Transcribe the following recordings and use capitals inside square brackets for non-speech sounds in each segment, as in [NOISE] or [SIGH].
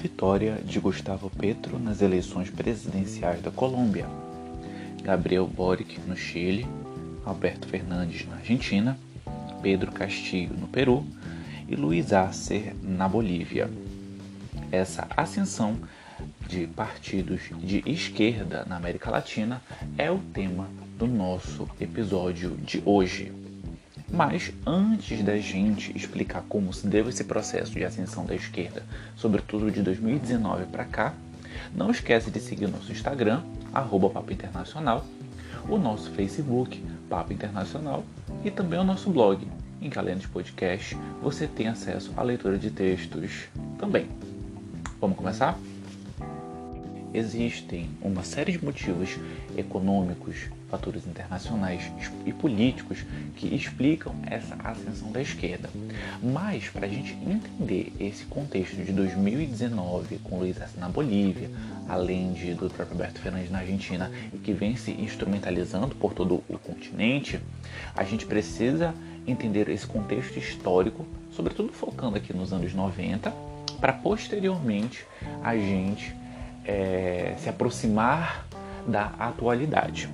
vitória de Gustavo Petro nas eleições presidenciais da Colômbia, Gabriel Boric no Chile, Alberto Fernandes na Argentina, Pedro Castillo no Peru e Luiz Arce na Bolívia. Essa ascensão de partidos de esquerda na América Latina é o tema do nosso episódio de hoje. Mas antes da gente explicar como se deu esse processo de ascensão da esquerda, sobretudo de 2019 para cá, não esquece de seguir nosso Instagram, arroba Papo Internacional, o nosso Facebook, Papo Internacional, e também o nosso blog, em dos podcasts, você tem acesso à leitura de textos também. Vamos começar? Existem uma série de motivos econômicos, fatores internacionais e políticos que explicam essa ascensão da esquerda. Mas, para a gente entender esse contexto de 2019, com Luiz Arce na Bolívia, além de, do próprio Alberto Fernandes na Argentina, e que vem se instrumentalizando por todo o continente, a gente precisa entender esse contexto histórico, sobretudo focando aqui nos anos 90, para posteriormente a gente é, se aproximar da atualidade.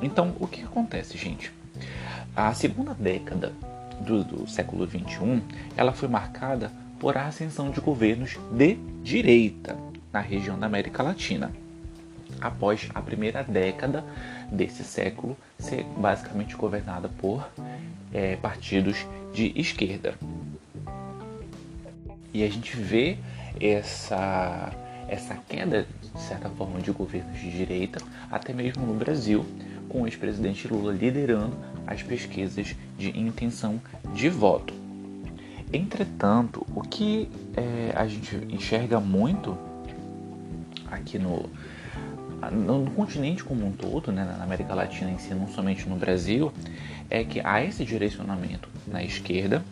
Então, o que acontece, gente? A segunda década do, do século XXI, ela foi marcada por a ascensão de governos de direita na região da América Latina, após a primeira década desse século ser basicamente governada por é, partidos de esquerda. E a gente vê essa essa queda, de certa forma, de governos de direita, até mesmo no Brasil, com o ex-presidente Lula liderando as pesquisas de intenção de voto. Entretanto, o que é, a gente enxerga muito aqui no, no continente como um todo, né, na América Latina em si, não somente no Brasil, é que há esse direcionamento na esquerda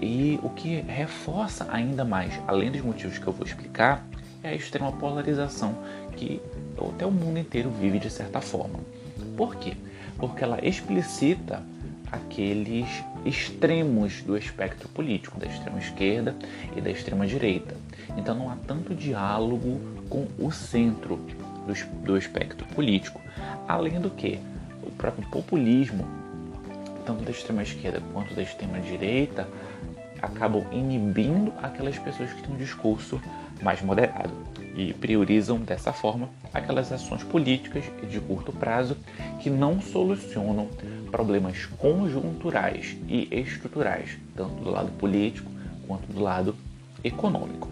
e o que reforça ainda mais, além dos motivos que eu vou explicar, é a extrema polarização que até o mundo inteiro vive de certa forma. Por quê? Porque ela explicita aqueles extremos do espectro político, da extrema esquerda e da extrema direita. Então não há tanto diálogo com o centro do, espectro político. Além do que, o próprio populismo, tanto da extrema esquerda quanto da extrema direita, acabam inibindo aquelas pessoas que têm um discurso mais moderado e priorizam dessa forma aquelas ações políticas de curto prazo que não solucionam problemas conjunturais e estruturais, tanto do lado político quanto do lado econômico.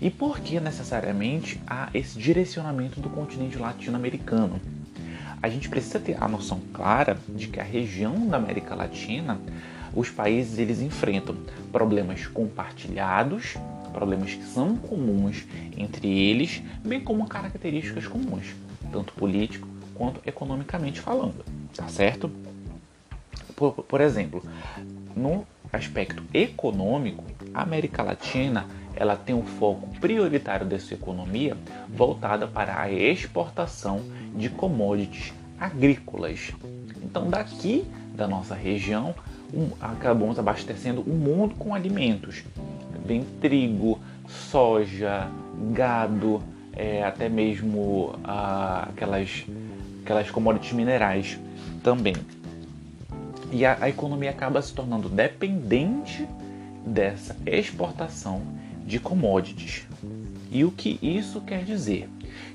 E por que necessariamente há esse direcionamento do continente latino-americano? A gente precisa ter a noção clara de que a região da América Latina, os países eles enfrentam problemas compartilhados problemas que são comuns entre eles, bem como características comuns, tanto político quanto economicamente falando, tá certo? Por, por exemplo, no aspecto econômico, a América Latina ela tem um foco prioritário da sua economia voltada para a exportação de commodities agrícolas. Então, daqui da nossa região, um, acabamos abastecendo o mundo com alimentos, vem trigo, soja, gado, é, até mesmo ah, aquelas, aquelas commodities minerais também. E a, a economia acaba se tornando dependente dessa exportação de commodities. E o que isso quer dizer?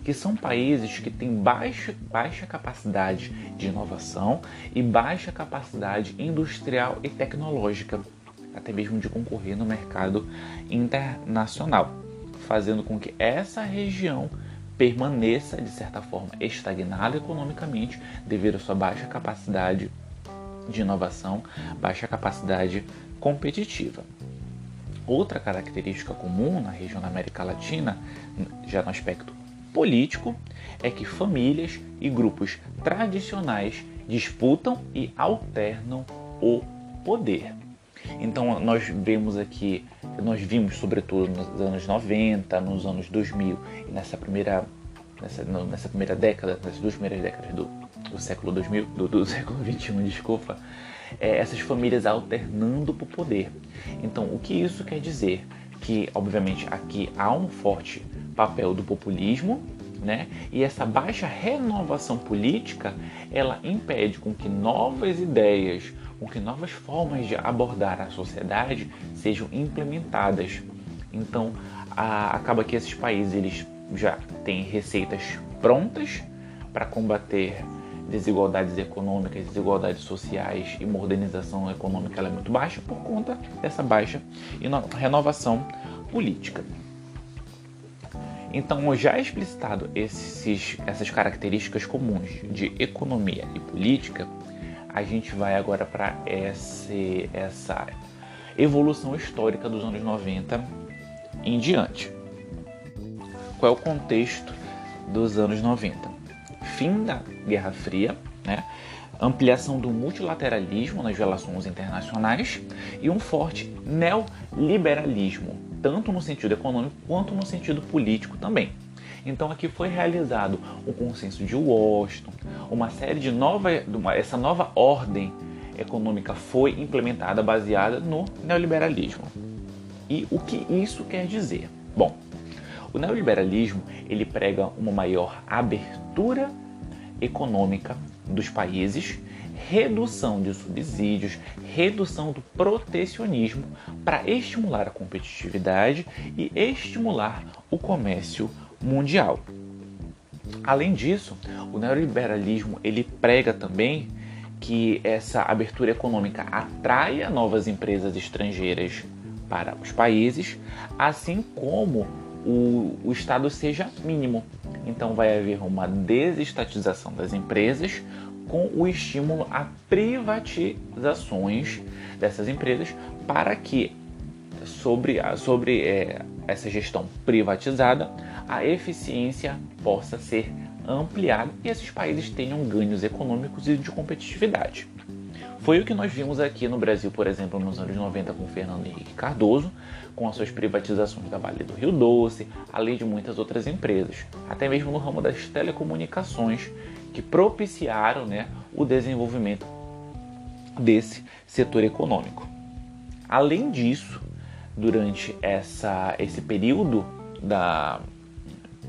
Que são países que têm baixa, baixa capacidade de inovação e baixa capacidade industrial e tecnológica até mesmo de concorrer no mercado internacional, fazendo com que essa região permaneça de certa forma estagnada economicamente devido à sua baixa capacidade de inovação, baixa capacidade competitiva. Outra característica comum na região da América Latina, já no aspecto político, é que famílias e grupos tradicionais disputam e alternam o poder. Então nós vemos aqui, nós vimos sobretudo nos anos 90, nos anos 2000 e nessa primeira, nessa, nessa primeira década, nessas duas primeiras décadas do, do século 2000, do, do [LAUGHS] século 21, desculpa, é, essas famílias alternando por poder. Então o que isso quer dizer? que obviamente aqui há um forte papel do populismo, né? E essa baixa renovação política, ela impede com que novas ideias, com que novas formas de abordar a sociedade sejam implementadas. Então, a, acaba que esses países eles já têm receitas prontas para combater desigualdades econômicas, desigualdades sociais e modernização econômica ela é muito baixa por conta dessa baixa renovação política. Então, já explicitado esses, essas características comuns de economia e política, a gente vai agora para essa evolução histórica dos anos 90 em diante. Qual é o contexto dos anos 90? Fim da Guerra Fria, né? ampliação do multilateralismo nas relações internacionais e um forte neoliberalismo, tanto no sentido econômico quanto no sentido político também. Então aqui foi realizado o consenso de Washington, uma série de nova, essa nova ordem econômica foi implementada baseada no neoliberalismo. E o que isso quer dizer? Bom, o neoliberalismo ele prega uma maior abertura econômica dos países, redução de subsídios, redução do protecionismo para estimular a competitividade e estimular o comércio mundial. Além disso, o neoliberalismo ele prega também que essa abertura econômica atraia novas empresas estrangeiras para os países, assim como o, o Estado seja mínimo. Então vai haver uma desestatização das empresas com o estímulo a privatizações dessas empresas para que sobre, sobre é, essa gestão privatizada a eficiência possa ser ampliada e esses países tenham ganhos econômicos e de competitividade. Foi o que nós vimos aqui no Brasil, por exemplo, nos anos 90 com Fernando Henrique Cardoso, com as suas privatizações da Vale do Rio Doce, além de muitas outras empresas, até mesmo no ramo das telecomunicações, que propiciaram né, o desenvolvimento desse setor econômico. Além disso, durante essa, esse período da,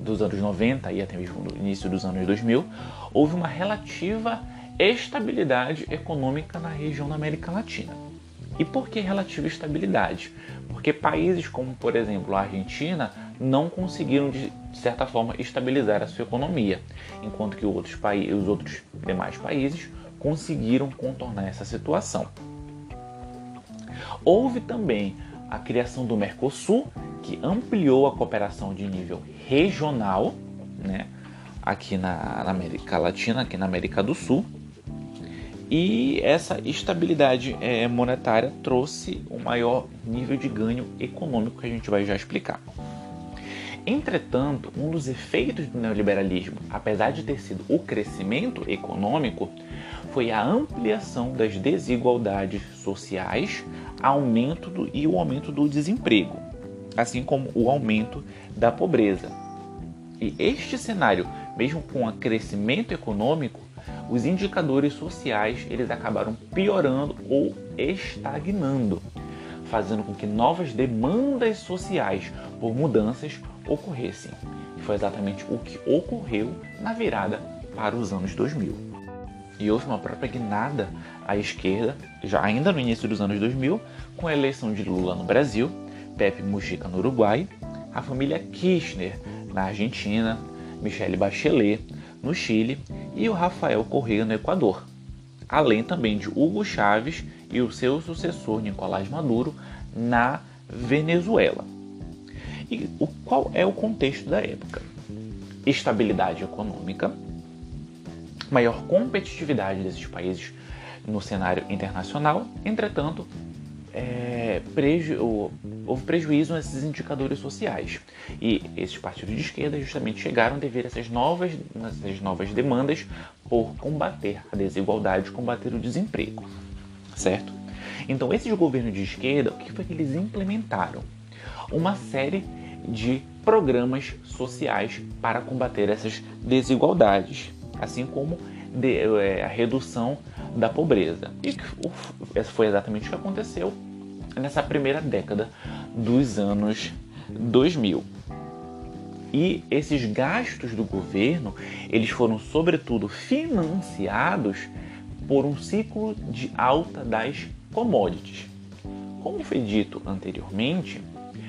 dos anos 90 e até mesmo no início dos anos 2000, houve uma relativa estabilidade econômica na região da América Latina. E por que relativa estabilidade? Porque países como, por exemplo, a Argentina não conseguiram, de certa forma, estabilizar a sua economia, enquanto que outros os outros demais países conseguiram contornar essa situação. Houve também a criação do Mercosul, que ampliou a cooperação de nível regional, né, aqui na, na América Latina, aqui na América do Sul, e essa estabilidade é, monetária trouxe um maior nível de ganho econômico que a gente vai já explicar. Entretanto, um dos efeitos do neoliberalismo, apesar de ter sido o crescimento econômico, foi a ampliação das desigualdades sociais, aumento do, e o aumento do desemprego, assim como o aumento da pobreza. E este cenário, mesmo com o crescimento econômico, os indicadores sociais eles acabaram piorando ou estagnando, fazendo com que novas demandas sociais por mudanças ocorressem. E foi exatamente o que ocorreu na virada para os anos 2000. E houve uma própria guinada à esquerda, já ainda no início dos anos 2000, com a eleição de Lula no Brasil, Pepe Mujica no Uruguai, a família Kirchner na Argentina, Michelle Bachelet no Chile e o Rafael Correa no Equador, além também de Hugo Chávez e o seu sucessor Nicolás Maduro na Venezuela. E o, qual é o contexto da época? Estabilidade econômica, maior competitividade desses países no cenário internacional, entretanto, é, preju houve prejuízo nesses indicadores sociais. E esses partidos de esquerda justamente chegaram devido a essas novas, essas novas demandas por combater a desigualdade, combater o desemprego, certo? Então, esses governos de esquerda, o que foi que eles implementaram? Uma série de programas sociais para combater essas desigualdades, assim como de, é, a redução da pobreza. E essa foi exatamente o que aconteceu nessa primeira década dos anos 2000. E esses gastos do governo, eles foram sobretudo financiados por um ciclo de alta das commodities. Como foi dito anteriormente,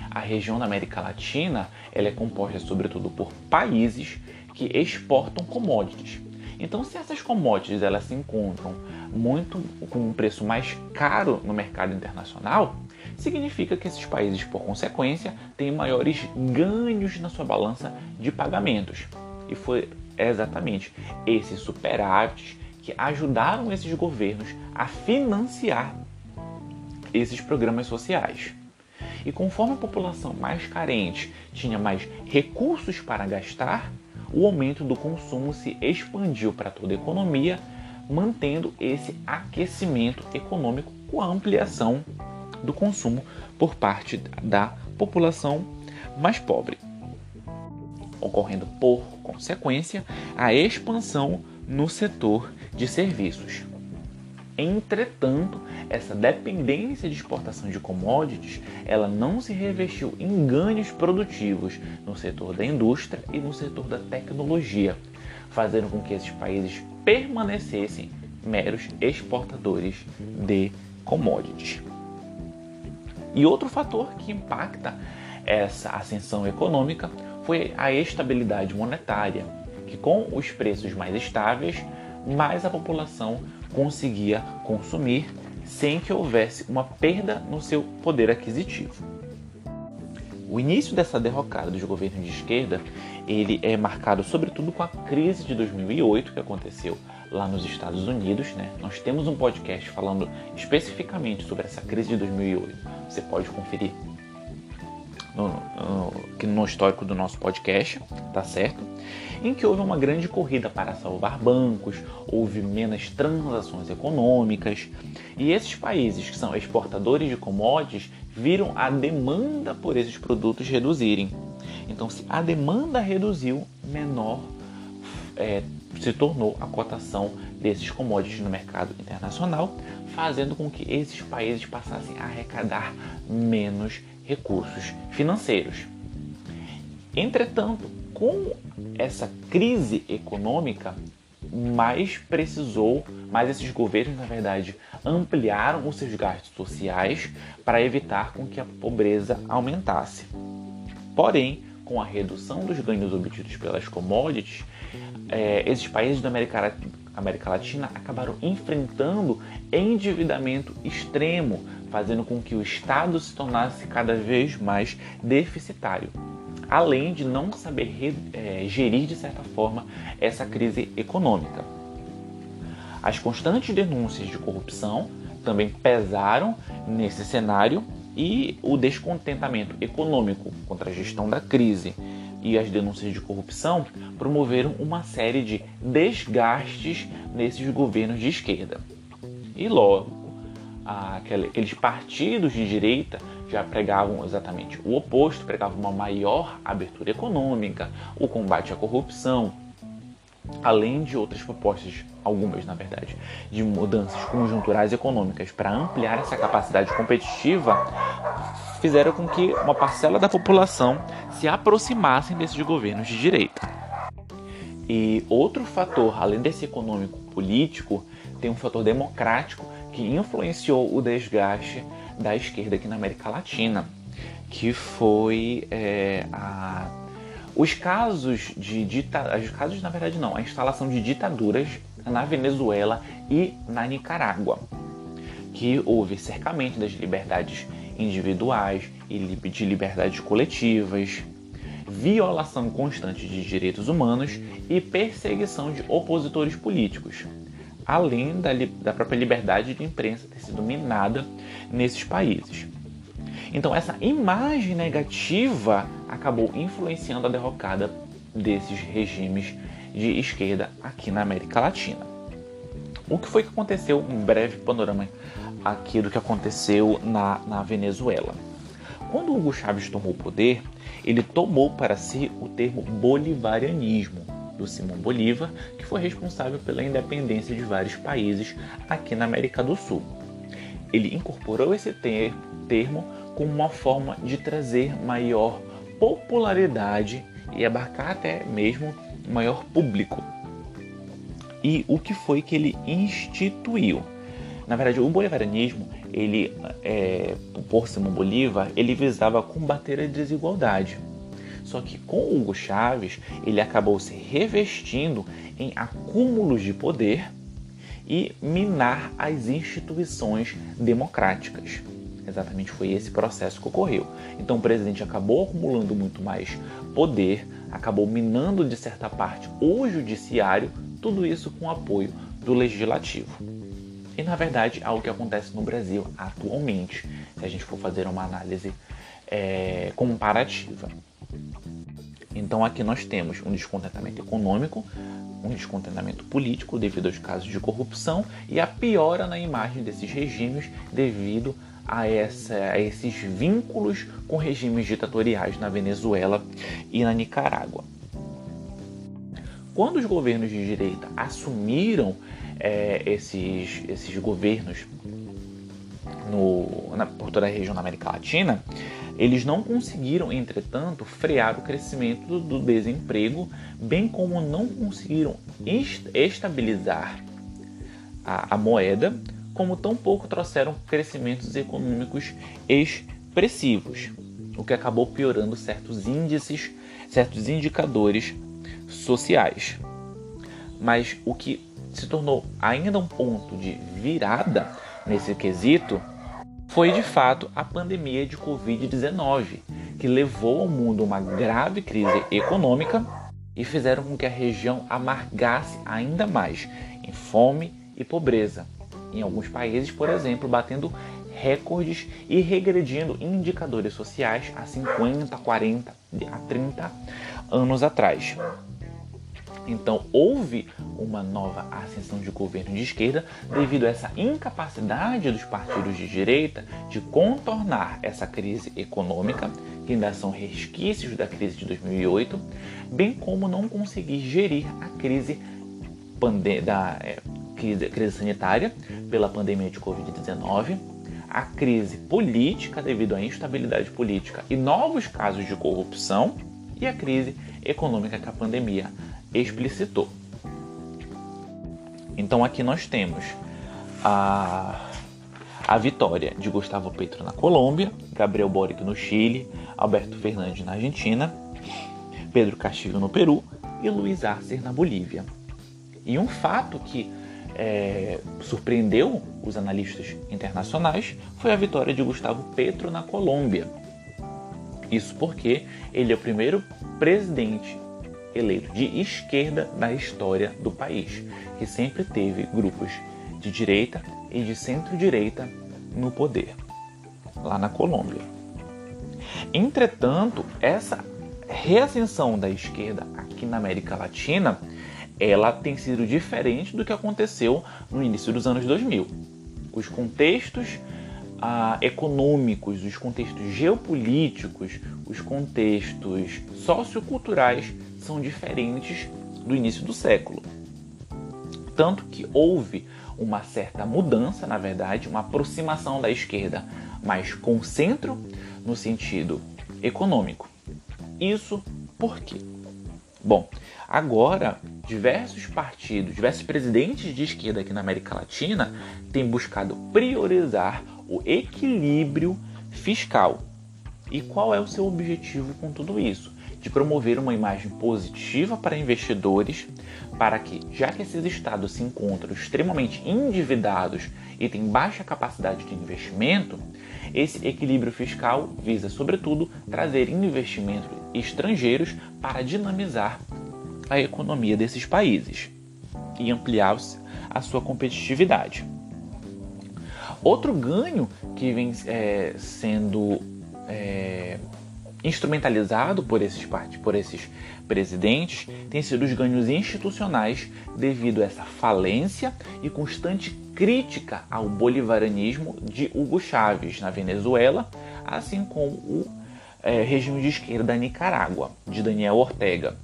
a região da América Latina ela é composta sobretudo por países que exportam commodities. Então, se essas commodities elas se encontram muito com um preço mais caro no mercado internacional, significa que esses países, por consequência, têm maiores ganhos na sua balança de pagamentos. E foi exatamente esses superávites que ajudaram esses governos a financiar esses programas sociais. E conforme a população mais carente tinha mais recursos para gastar, o aumento do consumo se expandiu para toda a economia, mantendo esse aquecimento econômico com a ampliação do consumo por parte da população mais pobre, ocorrendo por consequência a expansão no setor de serviços. Entretanto, essa dependência de exportação de commodities, ela não se revestiu em ganhos produtivos no setor da indústria e no setor da tecnologia, fazendo com que esses países permanecessem meros exportadores de commodities. E outro fator que impacta essa ascensão econômica foi a estabilidade monetária, que com os preços mais estáveis, mais a população conseguia consumir sem que houvesse uma perda no seu poder aquisitivo. O início dessa derrocada dos governos de esquerda, ele é marcado sobretudo com a crise de 2008 que aconteceu lá nos Estados Unidos, né? Nós temos um podcast falando especificamente sobre essa crise de 2008. Você pode conferir no, no, no histórico do nosso podcast, tá certo? Em que houve uma grande corrida para salvar bancos, houve menos transações econômicas, e esses países que são exportadores de commodities viram a demanda por esses produtos reduzirem. Então, se a demanda reduziu, menor é, se tornou a cotação desses commodities no mercado internacional, fazendo com que esses países passassem a arrecadar menos recursos financeiros. Entretanto, com essa crise econômica, mais precisou, mais esses governos, na verdade, ampliaram os seus gastos sociais para evitar com que a pobreza aumentasse. Porém, com a redução dos ganhos obtidos pelas commodities, é, esses países da América, América Latina acabaram enfrentando endividamento extremo, fazendo com que o Estado se tornasse cada vez mais deficitário, além de não saber é, gerir de certa forma essa crise econômica. As constantes denúncias de corrupção também pesaram nesse cenário e o descontentamento econômico contra a gestão da crise e as denúncias de corrupção promoveram uma série de desgastes nesses governos de esquerda. E logo, aqueles partidos de direita já pregavam exatamente o oposto, pregavam uma maior abertura econômica, o combate à corrupção, além de outras propostas, algumas na verdade, de mudanças conjunturais econômicas para ampliar essa capacidade competitiva, fizeram com que uma parcela da população se aproximassem desses governos de direita. E outro fator, além desse econômico político, tem um fator democrático que influenciou o desgaste da esquerda aqui na América Latina, que foi é, a, os casos de ditaduras, os casos na verdade não, a instalação de ditaduras na Venezuela e na Nicarágua, que houve cercamento das liberdades individuais e de liberdades coletivas, violação constante de direitos humanos e perseguição de opositores políticos além da, da própria liberdade de imprensa ter sido minada nesses países. Então, essa imagem negativa acabou influenciando a derrocada desses regimes de esquerda aqui na América Latina. O que foi que aconteceu? Um breve panorama aqui do que aconteceu na, na Venezuela. Quando Hugo Chávez tomou o poder, ele tomou para si o termo bolivarianismo, do Simão Bolívar, que foi responsável pela independência de vários países aqui na América do Sul. Ele incorporou esse ter termo como uma forma de trazer maior popularidade e abarcar até mesmo maior público. E o que foi que ele instituiu? Na verdade, o bolivarianismo, ele, é, por Simão Bolívar, ele visava combater a desigualdade. Só que com Hugo Chávez, ele acabou se revestindo em acúmulos de poder e minar as instituições democráticas. Exatamente foi esse processo que ocorreu. Então o presidente acabou acumulando muito mais poder, acabou minando de certa parte o judiciário, tudo isso com apoio do legislativo. E na verdade é algo que acontece no Brasil atualmente, se a gente for fazer uma análise é, comparativa. Então aqui nós temos um descontentamento econômico, um descontentamento político devido aos casos de corrupção e a piora na imagem desses regimes devido a, essa, a esses vínculos com regimes ditatoriais na Venezuela e na Nicarágua. Quando os governos de direita assumiram é, esses, esses governos no, na, por toda a região da América Latina, eles não conseguiram, entretanto, frear o crescimento do desemprego, bem como não conseguiram estabilizar a, a moeda, como tampouco trouxeram crescimentos econômicos expressivos, o que acabou piorando certos índices, certos indicadores sociais. Mas o que se tornou ainda um ponto de virada nesse quesito foi de fato a pandemia de Covid-19, que levou ao mundo uma grave crise econômica e fizeram com que a região amargasse ainda mais em fome e pobreza. Em alguns países, por exemplo, batendo recordes e regredindo indicadores sociais há 50, 40, a 30 anos atrás. Então houve uma nova ascensão de governo de esquerda devido a essa incapacidade dos partidos de direita de contornar essa crise econômica, que ainda são resquícios da crise de 2008, bem como não conseguir gerir a crise da é, crise, sanitária pela pandemia de Covid-19, a crise política devido à instabilidade política e novos casos de corrupção e a crise econômica que a pandemia explicitou. Então aqui nós temos a, a vitória de Gustavo Petro na Colômbia, Gabriel Boric no Chile, Alberto Fernandes na Argentina, Pedro Castillo no Peru e Luiz Arce na Bolívia. E um fato que é, surpreendeu os analistas internacionais foi a vitória de Gustavo Petro na Colômbia. Isso porque ele é o primeiro presidente eleito de esquerda da história do país, que sempre teve grupos de direita e de centro-direita no poder, lá na Colômbia. Entretanto, essa reascensão da esquerda aqui na América Latina, ela tem sido diferente do que aconteceu no início dos anos 2000. Os contextos ah, econômicos, os contextos geopolíticos, os contextos socioculturais são diferentes do início do século. Tanto que houve uma certa mudança, na verdade, uma aproximação da esquerda mais com o centro no sentido econômico. Isso por quê? Bom, agora diversos partidos, diversos presidentes de esquerda aqui na América Latina têm buscado priorizar o equilíbrio fiscal. E qual é o seu objetivo com tudo isso? De promover uma imagem positiva para investidores, para que, já que esses estados se encontram extremamente endividados e têm baixa capacidade de investimento, esse equilíbrio fiscal visa, sobretudo, trazer investimentos estrangeiros para dinamizar a economia desses países e ampliar a sua competitividade. Outro ganho que vem é, sendo é, instrumentalizado por esses, por esses presidentes tem sido os ganhos institucionais devido a essa falência e constante crítica ao bolivarianismo de Hugo Chávez na Venezuela, assim como o é, regime de esquerda da Nicarágua, de Daniel Ortega.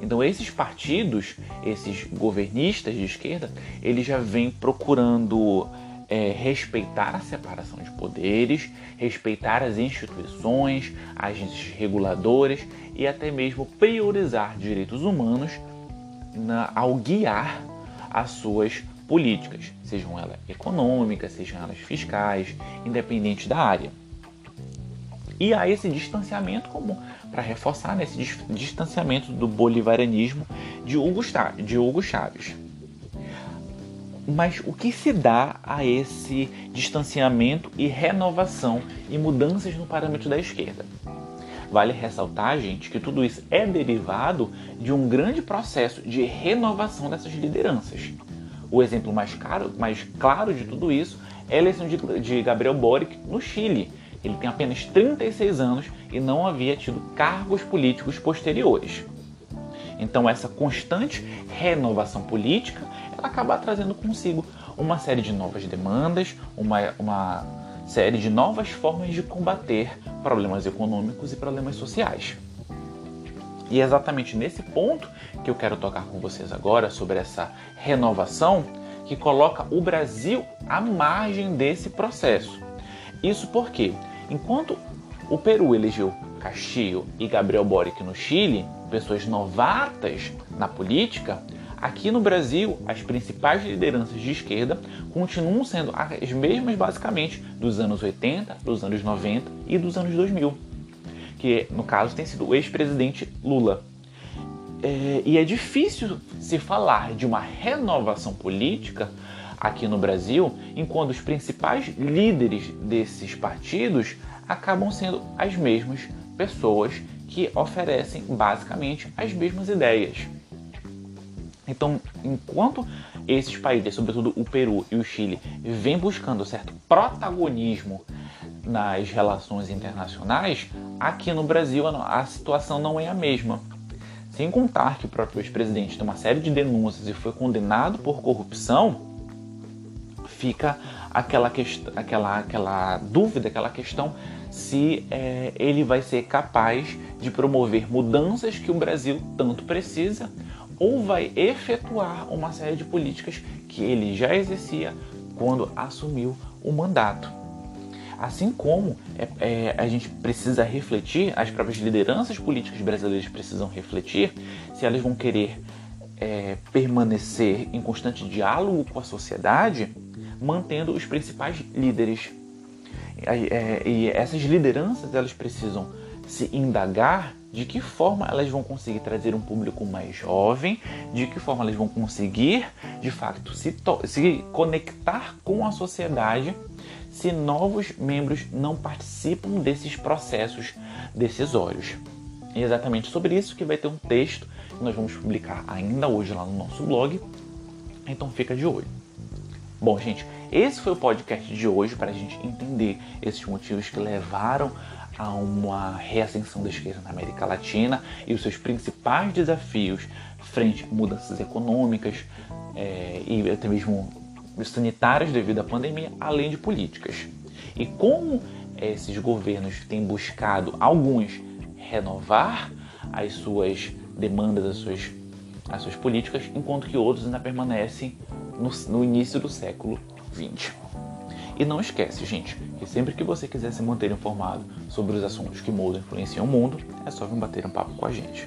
Então esses partidos, esses governistas de esquerda, eles já vêm procurando é, respeitar a separação de poderes, respeitar as instituições, agentes reguladores e até mesmo priorizar direitos humanos na, ao guiar as suas políticas, sejam elas econômicas, sejam elas fiscais, independente da área. E há esse distanciamento como para reforçar né, esse distanciamento do bolivarianismo de Hugo, de Hugo Chaves. Mas o que se dá a esse distanciamento e renovação e mudanças no parâmetro da esquerda? Vale ressaltar, gente, que tudo isso é derivado de um grande processo de renovação dessas lideranças. O exemplo mais, caro, mais claro de tudo isso é a eleição de, de Gabriel Boric no Chile. Ele tem apenas 36 anos e não havia tido cargos políticos posteriores. Então, essa constante renovação política ela acaba trazendo consigo uma série de novas demandas, uma, uma série de novas formas de combater problemas econômicos e problemas sociais. E é exatamente nesse ponto que eu quero tocar com vocês agora sobre essa renovação que coloca o Brasil à margem desse processo. Isso porque, enquanto o Peru elegeu Castillo e Gabriel Boric no Chile, pessoas novatas na política, aqui no Brasil as principais lideranças de esquerda continuam sendo as mesmas basicamente dos anos 80, dos anos 90 e dos anos 2000 que no caso tem sido o ex-presidente Lula. É, e é difícil se falar de uma renovação política aqui no Brasil, enquanto os principais líderes desses partidos acabam sendo as mesmas pessoas que oferecem basicamente as mesmas ideias. Então, enquanto esses países, sobretudo o Peru e o Chile, vêm buscando certo protagonismo nas relações internacionais, aqui no Brasil a situação não é a mesma. Sem contar que o próprio ex-presidente tem uma série de denúncias e foi condenado por corrupção, fica aquela, aquela, aquela dúvida, aquela questão se é, ele vai ser capaz de promover mudanças que o Brasil tanto precisa ou vai efetuar uma série de políticas que ele já exercia quando assumiu o mandato. Assim como é, é, a gente precisa refletir, as próprias lideranças políticas brasileiras precisam refletir se elas vão querer é, permanecer em constante diálogo com a sociedade, mantendo os principais líderes. É, e essas lideranças elas precisam se indagar de que forma elas vão conseguir trazer um público mais jovem, de que forma elas vão conseguir, de fato, se, se conectar com a sociedade se novos membros não participam desses processos decisórios. É exatamente sobre isso que vai ter um texto que nós vamos publicar ainda hoje lá no nosso blog. Então fica de olho. Bom, gente, esse foi o podcast de hoje para a gente entender esses motivos que levaram a uma reascensão da esquerda na América Latina e os seus principais desafios frente a mudanças econômicas é, e até mesmo sanitárias devido à pandemia, além de políticas. E como esses governos têm buscado, alguns, renovar as suas demandas, as suas, as suas políticas, enquanto que outros ainda permanecem no, no início do século XX. E não esquece, gente, que sempre que você quiser se manter informado sobre os assuntos que mudam e influenciam o mundo, é só vir bater um papo com a gente.